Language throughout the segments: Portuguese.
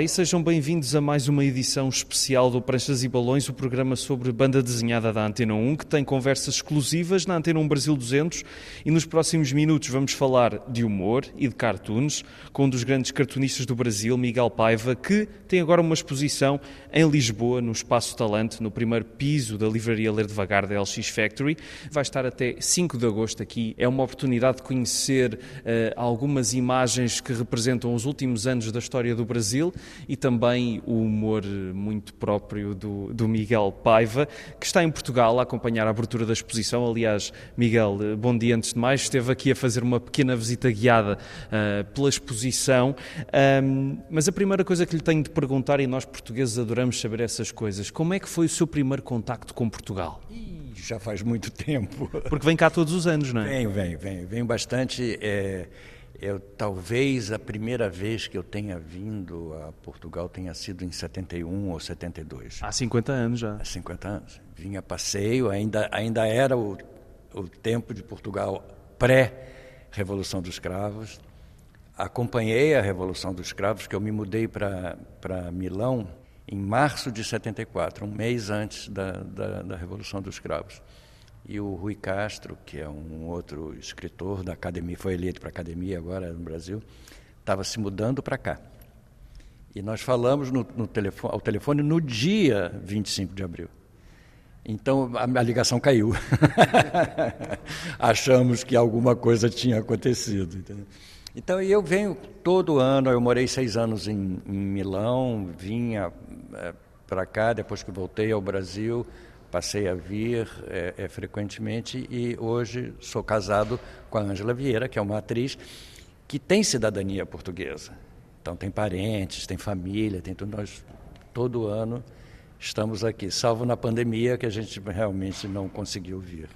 E sejam bem-vindos a mais uma edição especial do Pranchas e Balões, o programa sobre banda desenhada da Antena 1, que tem conversas exclusivas na Antena 1 Brasil 200 e nos próximos minutos vamos falar de humor e de cartoons com um dos grandes cartunistas do Brasil, Miguel Paiva, que tem agora uma exposição em Lisboa, no Espaço Talante, no primeiro piso da livraria Ler Devagar da LX Factory. Vai estar até 5 de agosto aqui. É uma oportunidade de conhecer uh, algumas imagens que representam os últimos anos da história do Brasil e também o humor muito próprio do, do Miguel Paiva, que está em Portugal a acompanhar a abertura da exposição. Aliás, Miguel, bom dia antes de mais. Esteve aqui a fazer uma pequena visita guiada uh, pela exposição. Um, mas a primeira coisa que lhe tenho de perguntar, e nós portugueses adoramos saber essas coisas, como é que foi o seu primeiro contacto com Portugal? Já faz muito tempo. Porque vem cá todos os anos, não é? Venho, venho, venho. Venho bastante. É eu, talvez a primeira vez que eu tenha vindo a Portugal tenha sido em 71 ou 72. Há 50 anos já. Há 50 anos. Vinha a passeio, ainda, ainda era o, o tempo de Portugal pré-Revolução dos Cravos. Acompanhei a Revolução dos Cravos, que eu me mudei para Milão em março de 74, um mês antes da, da, da Revolução dos Cravos. E o Rui Castro, que é um outro escritor da academia, foi eleito para a academia agora no Brasil, estava se mudando para cá. E nós falamos no, no telefone, ao telefone no dia 25 de abril. Então a, a ligação caiu. Achamos que alguma coisa tinha acontecido. Entendeu? Então eu venho todo ano, eu morei seis anos em, em Milão, vinha é, para cá, depois que voltei ao Brasil, passei a vir é, é, frequentemente e hoje sou casado com a Ângela Vieira, que é uma atriz que tem cidadania portuguesa. Então tem parentes, tem família, tem tudo. Nós todo ano estamos aqui, salvo na pandemia que a gente realmente não conseguiu vir.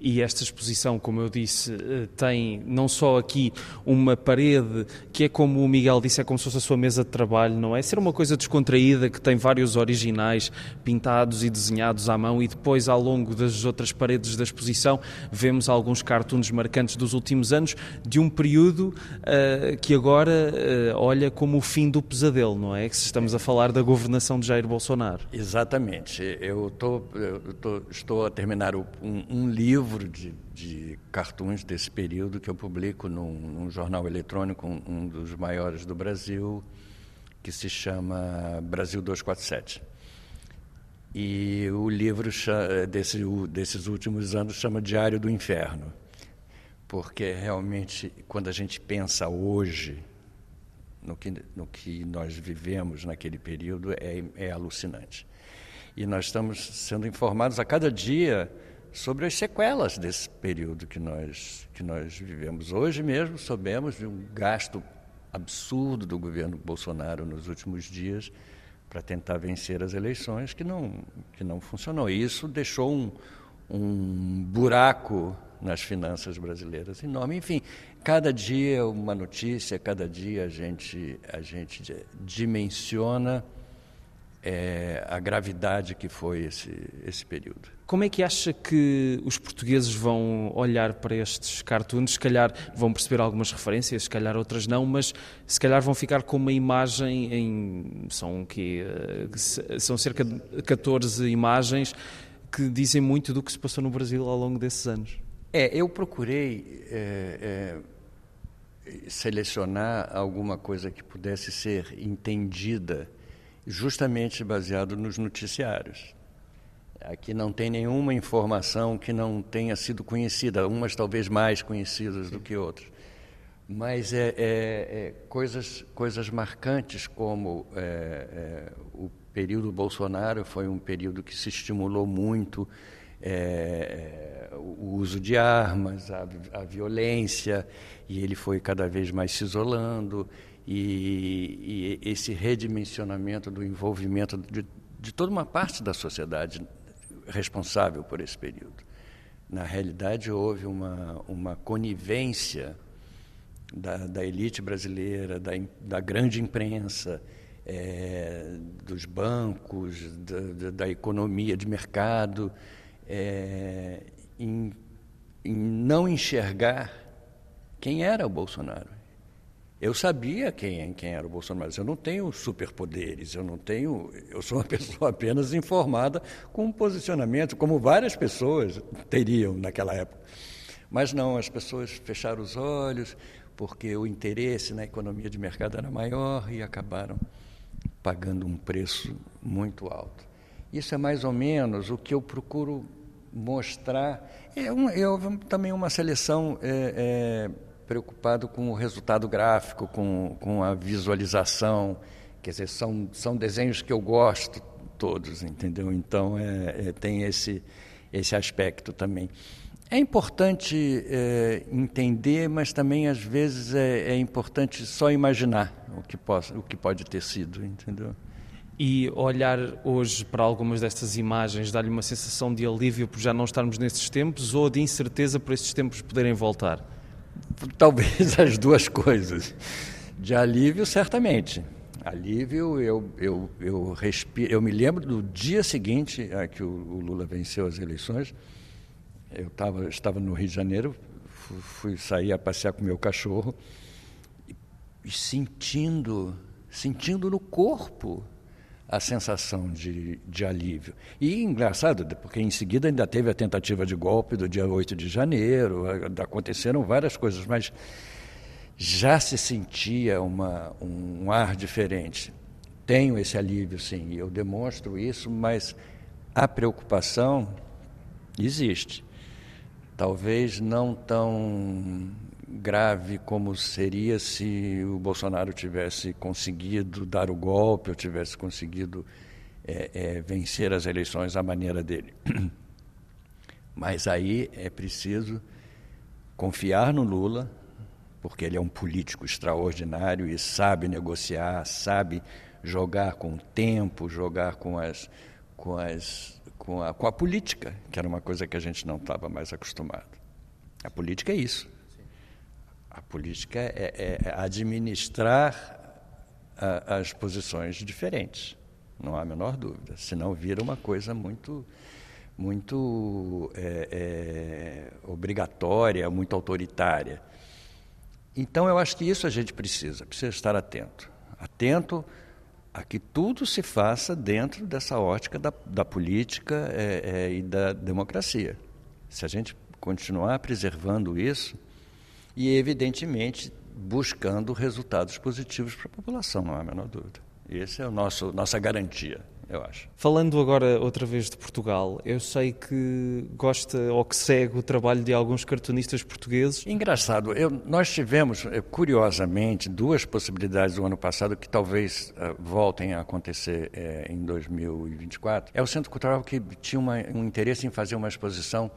E esta exposição, como eu disse, eh, tem não só aqui uma parede que é como o Miguel disse, é como se fosse a sua mesa de trabalho, não é? Ser uma coisa descontraída que tem vários originais pintados e desenhados à mão e depois ao longo das outras paredes da exposição vemos alguns cartoons marcantes dos últimos anos de um período uh, que agora uh, olha como o fim do pesadelo, não é? Estamos a falar da governação de Jair Bolsonaro. Exatamente. Eu, tô, eu tô, estou a terminar um, um livro livro de, de desse período que eu publico num, num jornal eletrônico, um, um, dos maiores do Brasil, que se chama Brasil 247. E o livro desse, desses últimos anos chama Diário do Inferno, porque realmente, quando a gente pensa hoje no que, no que nós vivemos naquele período, é, é alucinante. E nós estamos sendo informados a cada dia sobre as sequelas desse período que nós, que nós vivemos. Hoje mesmo soubemos de um gasto absurdo do governo Bolsonaro nos últimos dias para tentar vencer as eleições que não, que não funcionou. E isso deixou um, um buraco nas finanças brasileiras enorme. Enfim, cada dia uma notícia, cada dia a gente, a gente dimensiona é, a gravidade que foi esse, esse período. Como é que acha que os portugueses vão olhar para estes cartoons? Se calhar vão perceber algumas referências, se calhar outras não, mas se calhar vão ficar com uma imagem em. São, que, eh, são cerca de 14 imagens que dizem muito do que se passou no Brasil ao longo desses anos. É, eu procurei é, é, selecionar alguma coisa que pudesse ser entendida justamente baseado nos noticiários. Aqui não tem nenhuma informação que não tenha sido conhecida, umas talvez mais conhecidas do que outras. Mas é, é, é coisas, coisas marcantes, como é, é, o período Bolsonaro foi um período que se estimulou muito é, o uso de armas, a, a violência, e ele foi cada vez mais se isolando, e, e esse redimensionamento do envolvimento de, de toda uma parte da sociedade responsável por esse período. Na realidade, houve uma, uma conivência da, da elite brasileira, da, da grande imprensa, é, dos bancos, da, da, economia de mercado, é, em, em não enxergar quem era o Bolsonaro Eu sabia quem, quem era o Bolsonaro, mas eu não tenho superpoderes, eu não tenho. Eu sou uma pessoa apenas informada com um posicionamento, como várias pessoas teriam naquela época. Mas não, as pessoas fecharam os olhos porque o interesse na economia de mercado era maior e acabaram pagando um preço muito alto. Isso é mais ou menos o que eu procuro mostrar. É, um, é também uma seleção é, é, preocupado com o resultado gráfico, com, com a visualização. Quer dizer, são, são desenhos que eu gosto todos, entendeu? Então é, é tem esse, esse aspecto também. É importante é, entender, mas também às vezes é, é, importante só imaginar o que, possa, o que pode ter sido, entendeu? E olhar hoje para algumas destas imagens dá-lhe uma sensação de alívio por já não estarmos nesses tempos ou de incerteza por esses tempos poderem voltar? Talvez as duas coisas. De alívio, certamente. Alívio, eu, eu, eu, respiro, eu me lembro do dia seguinte a que o, o Lula venceu as eleições eu tava, estava no Rio de Janeiro, fui, fui sair a passear com meu cachorro e, e sentindo, sentindo no corpo a sensação de, de alívio. E engraçado, porque em seguida ainda teve a tentativa de golpe do dia 8 de janeiro, aconteceram várias coisas, mas já se sentia uma, um ar diferente. Tenho esse alívio, sim, eu demonstro isso, mas a preocupação existe talvez não tão grave como seria se o Bolsonaro tivesse conseguido dar o golpe ou tivesse conseguido é, é, vencer as eleições à maneira dele. Mas aí é preciso confiar no Lula, porque ele é um político extraordinário e sabe negociar, sabe jogar com o tempo, jogar com as, com as com a, com a política, que era uma coisa que a gente não estava mais acostumado. A política é isso. A política é, é, é administrar a, as posições diferentes, não há a menor dúvida. Senão vira uma coisa muito, muito é, é, obrigatória, muito autoritária. Então, eu acho que isso a gente precisa, precisa estar atento. Atento a que tudo se faça dentro dessa ótica da, da política é, é, e da democracia. Se a gente continuar preservando isso e, evidentemente, buscando resultados positivos para a população, não há a menor dúvida. Essa é a nossa garantia eu acho. Falando agora outra vez de Portugal, eu sei que gosta ou que segue o trabalho de alguns cartunistas portugueses. Engraçado, eu, nós tivemos, eh, curiosamente, duas possibilidades do ano passado que talvez uh, voltem a acontecer uh, em 2024. É o Centro Cultural que tinha uma, um interesse em fazer uma exposição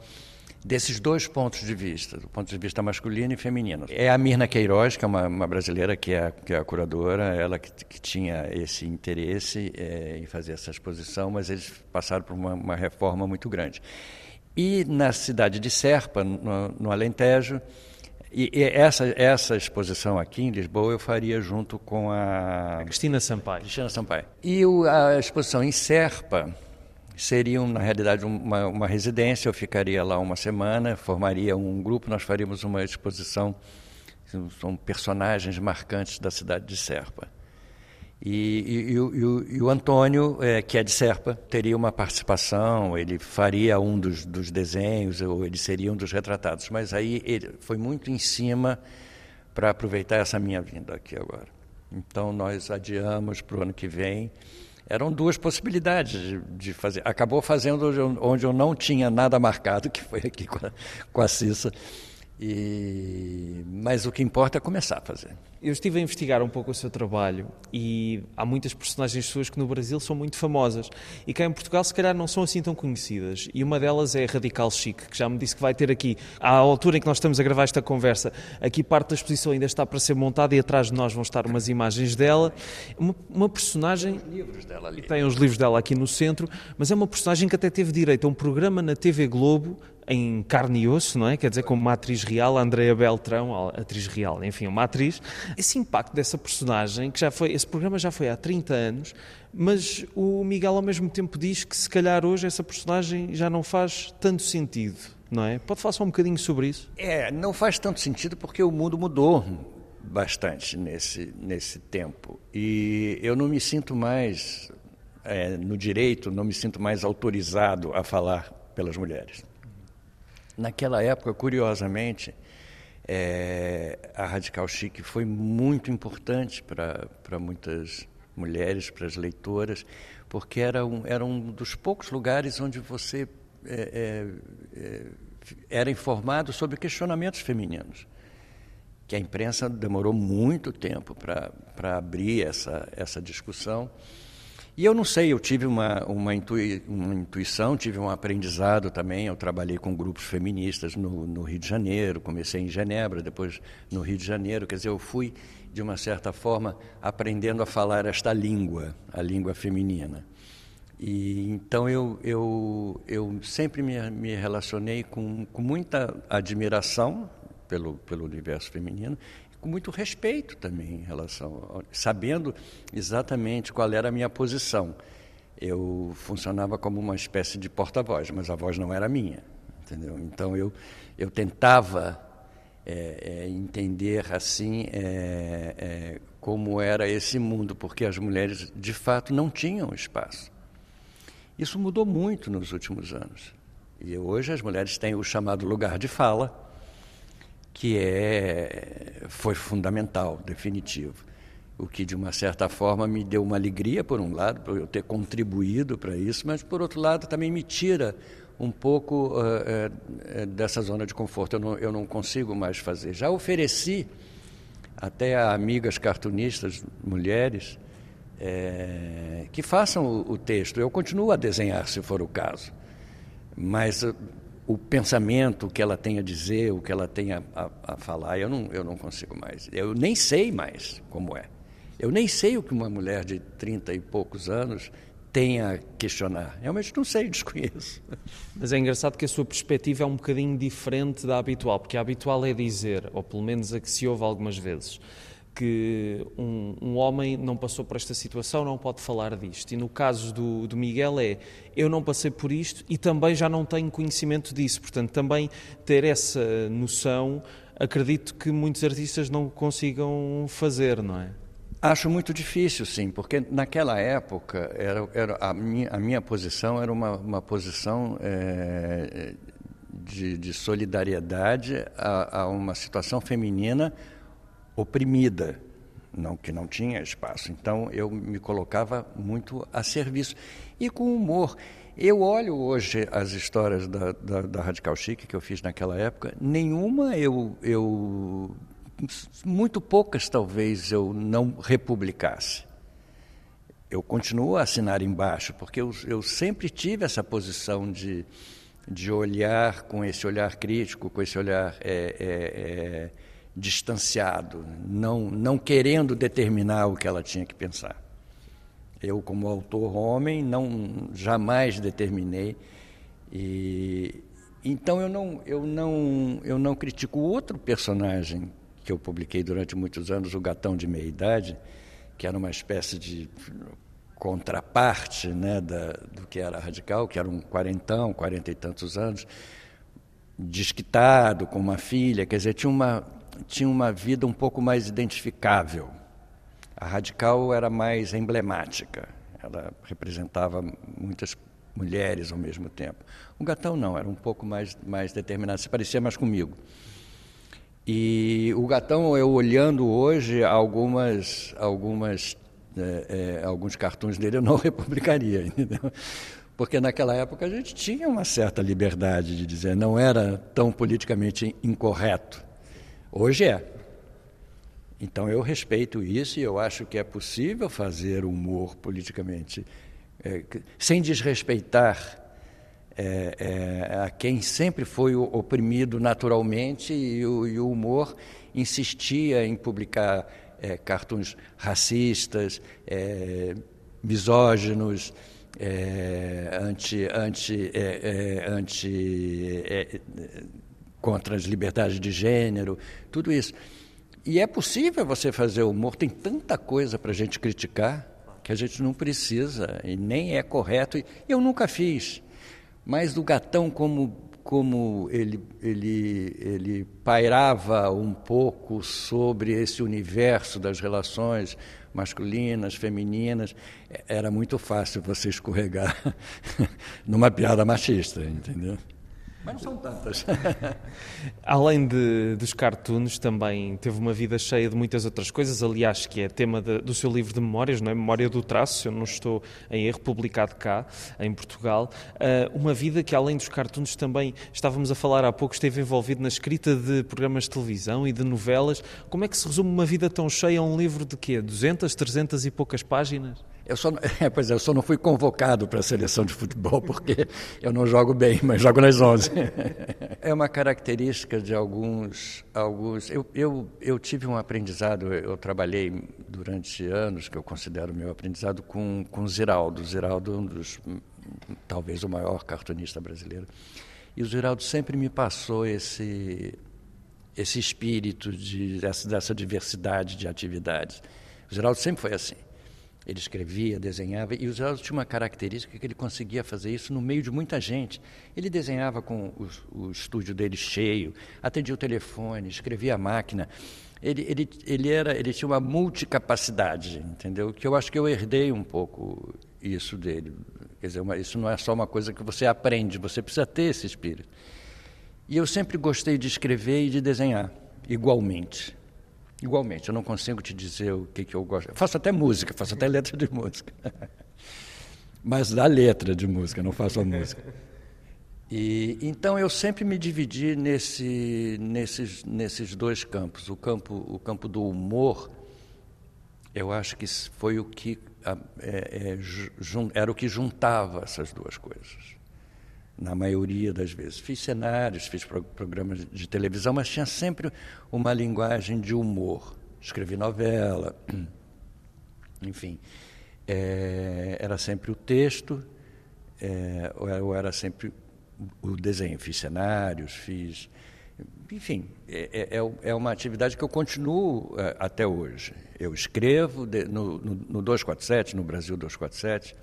desses dois pontos de vista, do ponto de vista masculino e feminino. É a Mirna Queiroz, que é uma, uma brasileira que é, que é a curadora, ela que, que tinha esse interesse é, em fazer essa exposição, mas eles passaram por uma, uma, reforma muito grande. E na cidade de Serpa, no, no Alentejo, e, e essa, essa exposição aqui em Lisboa eu faria junto com a... Cristina Sampaio. Cristina Sampaio. E o, a exposição em Serpa seriam, na realidade, uma, uma residência. Eu ficaria lá uma semana, formaria um grupo, nós faríamos uma exposição. São personagens marcantes da cidade de Serpa. E, e, e, o, e, o, Antônio, é, que é de Serpa, teria uma participação, ele faria um dos, dos, desenhos, ou ele seria um dos retratados. Mas aí ele foi muito em cima para aproveitar essa minha vinda aqui agora. Então nós adiamos para o ano que vem eram duas possibilidades de, de, fazer. Acabou fazendo onde eu, não tinha nada marcado, que foi aqui com a, com a Cissa. E, mas o que importa é começar a fazer. Eu estive a investigar um pouco o seu trabalho e há muitas personagens suas que no Brasil são muito famosas e cá em Portugal se calhar não são assim tão conhecidas. E uma delas é a Radical Chic, que já me disse que vai ter aqui, à altura em que nós estamos a gravar esta conversa, aqui parte da exposição ainda está para ser montada e atrás de nós vão estar umas imagens dela. Uma, uma personagem. Tem os livros dela ali. Tem os livros dela aqui no centro, mas é uma personagem que até teve direito a um programa na TV Globo em carne e osso, não é? Quer dizer, como uma atriz real, a Andrea Beltrão, atriz real, enfim, uma atriz. Esse impacto dessa personagem, que já foi, esse programa já foi há 30 anos, mas o Miguel ao mesmo tempo diz que se calhar hoje essa personagem já não faz tanto sentido, não é? Pode falar só um bocadinho sobre isso? É, não faz tanto sentido porque o mundo mudou. bastante nesse, nesse tempo. E eu não me sinto mais é, no direito, não me sinto mais autorizado a falar pelas mulheres. Naquela época, curiosamente, é, a Radical Chic foi muito importante para muitas mulheres, para as leitoras, porque era um, era um dos poucos lugares onde você é, é, é era informado sobre questionamentos femininos que a imprensa demorou muito tempo para abrir essa, essa discussão. E eu não sei, eu tive uma, uma, intui, uma intuição, tive um aprendizado também. Eu trabalhei com grupos feministas no, no Rio de Janeiro, comecei em Genebra, depois no Rio de Janeiro. Quer dizer, eu fui, de uma certa forma, aprendendo a falar esta língua, a língua feminina. E, então eu, eu, eu sempre me, me relacionei com, com muita admiração pelo, pelo universo feminino, com muito respeito também em relação, sabendo exatamente qual era a minha posição. Eu funcionava como uma espécie de porta-voz, mas a voz não era minha, entendeu? Então eu, eu tentava é, é, entender assim é, é como era esse mundo, porque as mulheres de fato não tinham espaço. Isso mudou muito nos últimos anos. E hoje as mulheres têm o chamado lugar de fala, que é, foi fundamental, definitivo. O que, de uma certa forma, me deu uma alegria, por um lado, por eu ter contribuído para isso, mas, por outro lado, também me tira um pouco uh, uh, dessa zona de conforto. Eu não, eu não consigo mais fazer. Já ofereci até a amigas cartunistas, mulheres, é, que façam o, o, texto. Eu continuo a desenhar, se for o caso. Mas o pensamento, que ela tem a dizer, o que ela tem a, a, a, falar, eu não, eu não consigo mais. Eu nem sei mais como é. Eu nem sei o que uma mulher de 30 e poucos anos tem a questionar. Realmente não sei, desconheço. Mas é engraçado que a sua perspectiva é um bocadinho diferente da habitual, porque a habitual é dizer, ou pelo menos a que se ouve algumas vezes, que um, um, homem não passou por esta situação, não pode falar disto. E no caso do, do, Miguel é, eu não passei por isto e também já não tenho conhecimento disso. Portanto, também ter essa noção, acredito que muitos artistas não consigam fazer, não é? Acho muito difícil, sim, porque naquela época era, era a, minha, a minha posição era uma, uma posição é, de, de, solidariedade a, a uma situação feminina oprimida, não que não tinha espaço. Então eu me colocava muito a serviço e com humor. Eu olho hoje as histórias da, da, da Radical Chic que eu fiz naquela época, nenhuma eu, eu muito poucas talvez eu não republicasse. Eu continuo a assinar embaixo, porque eu, eu sempre tive essa posição de, de olhar com esse olhar crítico, com esse olhar é, é, é, distanciado, não, não querendo determinar o que ela tinha que pensar. Eu, como autor homem, não jamais determinei. E, então eu não, eu, não, eu não critico outro personagem que eu publiquei durante muitos anos, o Gatão de Meia Idade, que era uma espécie de contraparte né, da, do que era radical, que era um quarentão, quarenta e tantos anos, desquitado, com uma filha, quer dizer, tinha uma, tinha uma vida um pouco mais identificável. A radical era mais emblemática, ela representava muitas mulheres ao mesmo tempo. O gatão não, era um pouco mais, mais determinado, se parecia mais comigo. E o gatão, eu olhando hoje algumas, algumas, é, é, alguns cartões dele, eu não republicaria, entendeu? Porque naquela época a gente tinha uma certa liberdade de dizer, não era tão politicamente incorreto. Hoje é. Então eu respeito isso e eu acho que é possível fazer humor politicamente é, sem desrespeitar é, é, a quem sempre foi oprimido naturalmente e o, e o humor insistia em publicar é, cartoons racistas, é, misóginos, é, anti, anti, é, anti contra as liberdades de gênero, tudo isso. E é possível você fazer humor, tem tanta coisa para a gente criticar que a gente não precisa e nem é correto. Eu nunca fiz, mas do gatão como como ele, ele, ele pairava um pouco sobre esse universo das relações masculinas, femininas, era muito fácil você escorregar numa piada machista, entendeu? Mas não são tantas. Além de, dos cartoons, também teve uma vida cheia de muitas outras coisas, aliás, que é tema de, do seu livro de memórias, não é? Memória do Traço, se eu não estou em erro, publicado cá, em Portugal. Uh, uma vida que, além dos cartoons, também estávamos a falar há pouco, esteve envolvido na escrita de programas de televisão e de novelas. Como é que se resume uma vida tão cheia a um livro de quê? 200, 300 e poucas páginas? Eu só, é, pois é, eu só não fui convocado para a seleção de futebol porque eu não jogo bem, mas jogo nas 11. É uma característica de alguns. alguns eu, eu, eu tive um aprendizado, eu trabalhei durante anos, que eu considero meu aprendizado, com, com Ziraldo. Ziraldo é um dos, talvez o maior cartunista brasileiro. E o Ziraldo sempre me passou esse, esse espírito de, dessa, dessa diversidade de atividades. O Ziraldo sempre foi assim. Ele escrevia, desenhava, e o Geraldo tinha uma característica que ele conseguia fazer isso no meio de muita gente. Ele desenhava com o, o estúdio dele cheio, atendia o telefone, escrevia a máquina. Ele, ele, ele, era, ele tinha uma multicapacidade, entendeu? Que eu acho que eu herdei um pouco isso dele. Quer dizer, uma, isso não é só uma coisa que você aprende, você precisa ter esse espírito. E eu sempre gostei de escrever e de desenhar, igualmente. Igualmente, eu não consigo te dizer o que, que eu gosto. Eu faço até música, faço até letra de música. Mas da letra de música, não faço a música. E, então eu sempre me dividi nesse, nesses, nesses dois campos. O campo, o campo do humor, eu acho que foi o que é, é, era o que juntava essas duas coisas na maioria das vezes. Fiz cenários, fiz programas de televisão, mas tinha sempre uma linguagem de humor. Escrevi novela, enfim. É, era sempre o texto, é, ou era sempre o desenho. Fiz cenários, fiz. Enfim, é, é, é, é uma atividade que eu continuo é, até hoje. Eu escrevo de, no, no, no 247, no Brasil 247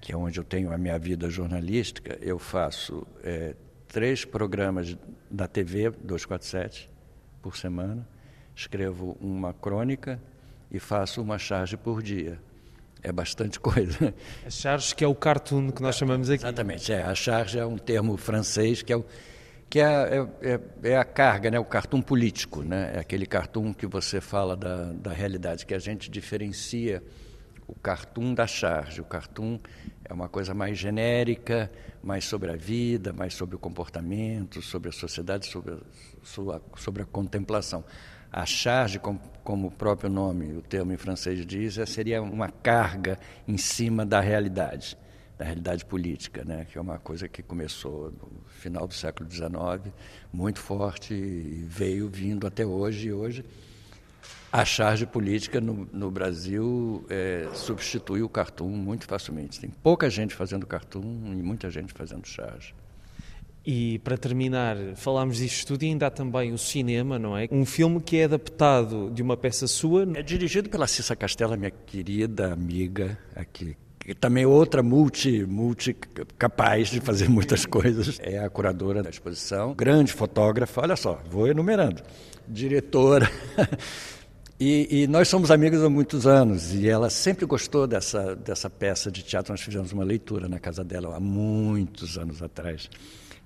que é onde eu tenho a minha vida jornalística, eu faço é, três programas da TV 247 por semana, escrevo uma crônica e faço uma charge por dia. É bastante coisa. A charge que é o cartoon que nós chamamos aqui. Exatamente, é. A charge é um termo francês que é o, que é, é, é, é, a carga, né? o cartoon político, né? é aquele cartoon que você fala da, da realidade, que a gente diferencia o cartoon da charge. O cartoon é uma coisa mais genérica, mais sobre a vida, mais sobre o comportamento, sobre a sociedade, sobre a, sobre a contemplação. A charge, como, o próprio nome, o termo em francês diz, é, seria uma carga em cima da realidade, da realidade política, né? que é uma coisa que começou no final do século XIX, muito forte, e veio vindo até hoje, e hoje a charge política no, no Brasil é, substitui o cartoon muito facilmente. Tem pouca gente fazendo cartoon e muita gente fazendo charge. E para terminar, falámos disto tudo e ainda há também o cinema, não é? Um filme que é adaptado de uma peça sua. É dirigido pela Cissa Castela, minha querida amiga aqui. Que também outra multi, multi capaz de fazer muitas coisas. É a curadora da exposição, grande fotógrafa, olha só, vou enumerando. Diretora E, e, nós somos amigos há muitos anos e ela sempre gostou dessa, dessa peça de teatro. Nós fizemos uma leitura na casa dela há muitos anos atrás.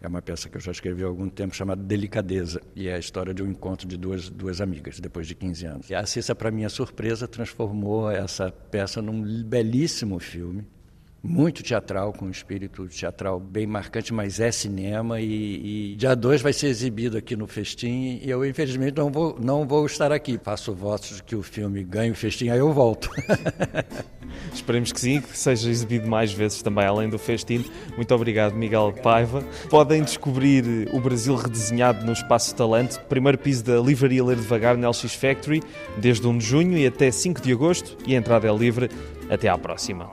É uma peça que eu já escrevi há algum tempo chamada Delicadeza e é a história de um encontro de duas, duas amigas depois de 15 anos. E a Cissa, para minha surpresa, transformou essa peça num belíssimo filme muito teatral, com um espírito teatral bem marcante, mas é cinema e, e dia 2 vai ser exibido aqui no Festim e eu infelizmente não vou, não vou estar aqui. Faço votos de que o filme ganhe o Festim, aí eu volto. Esperemos que sim, que seja exibido mais vezes também, além do Festim. Muito obrigado, Miguel Paiva. Podem descobrir o Brasil redesenhado no Espaço Talento, primeiro piso da Livraria Ler Devagar na LX Factory, desde 1 de junho e até 5 de agosto, e a entrada é livre. Até à próxima.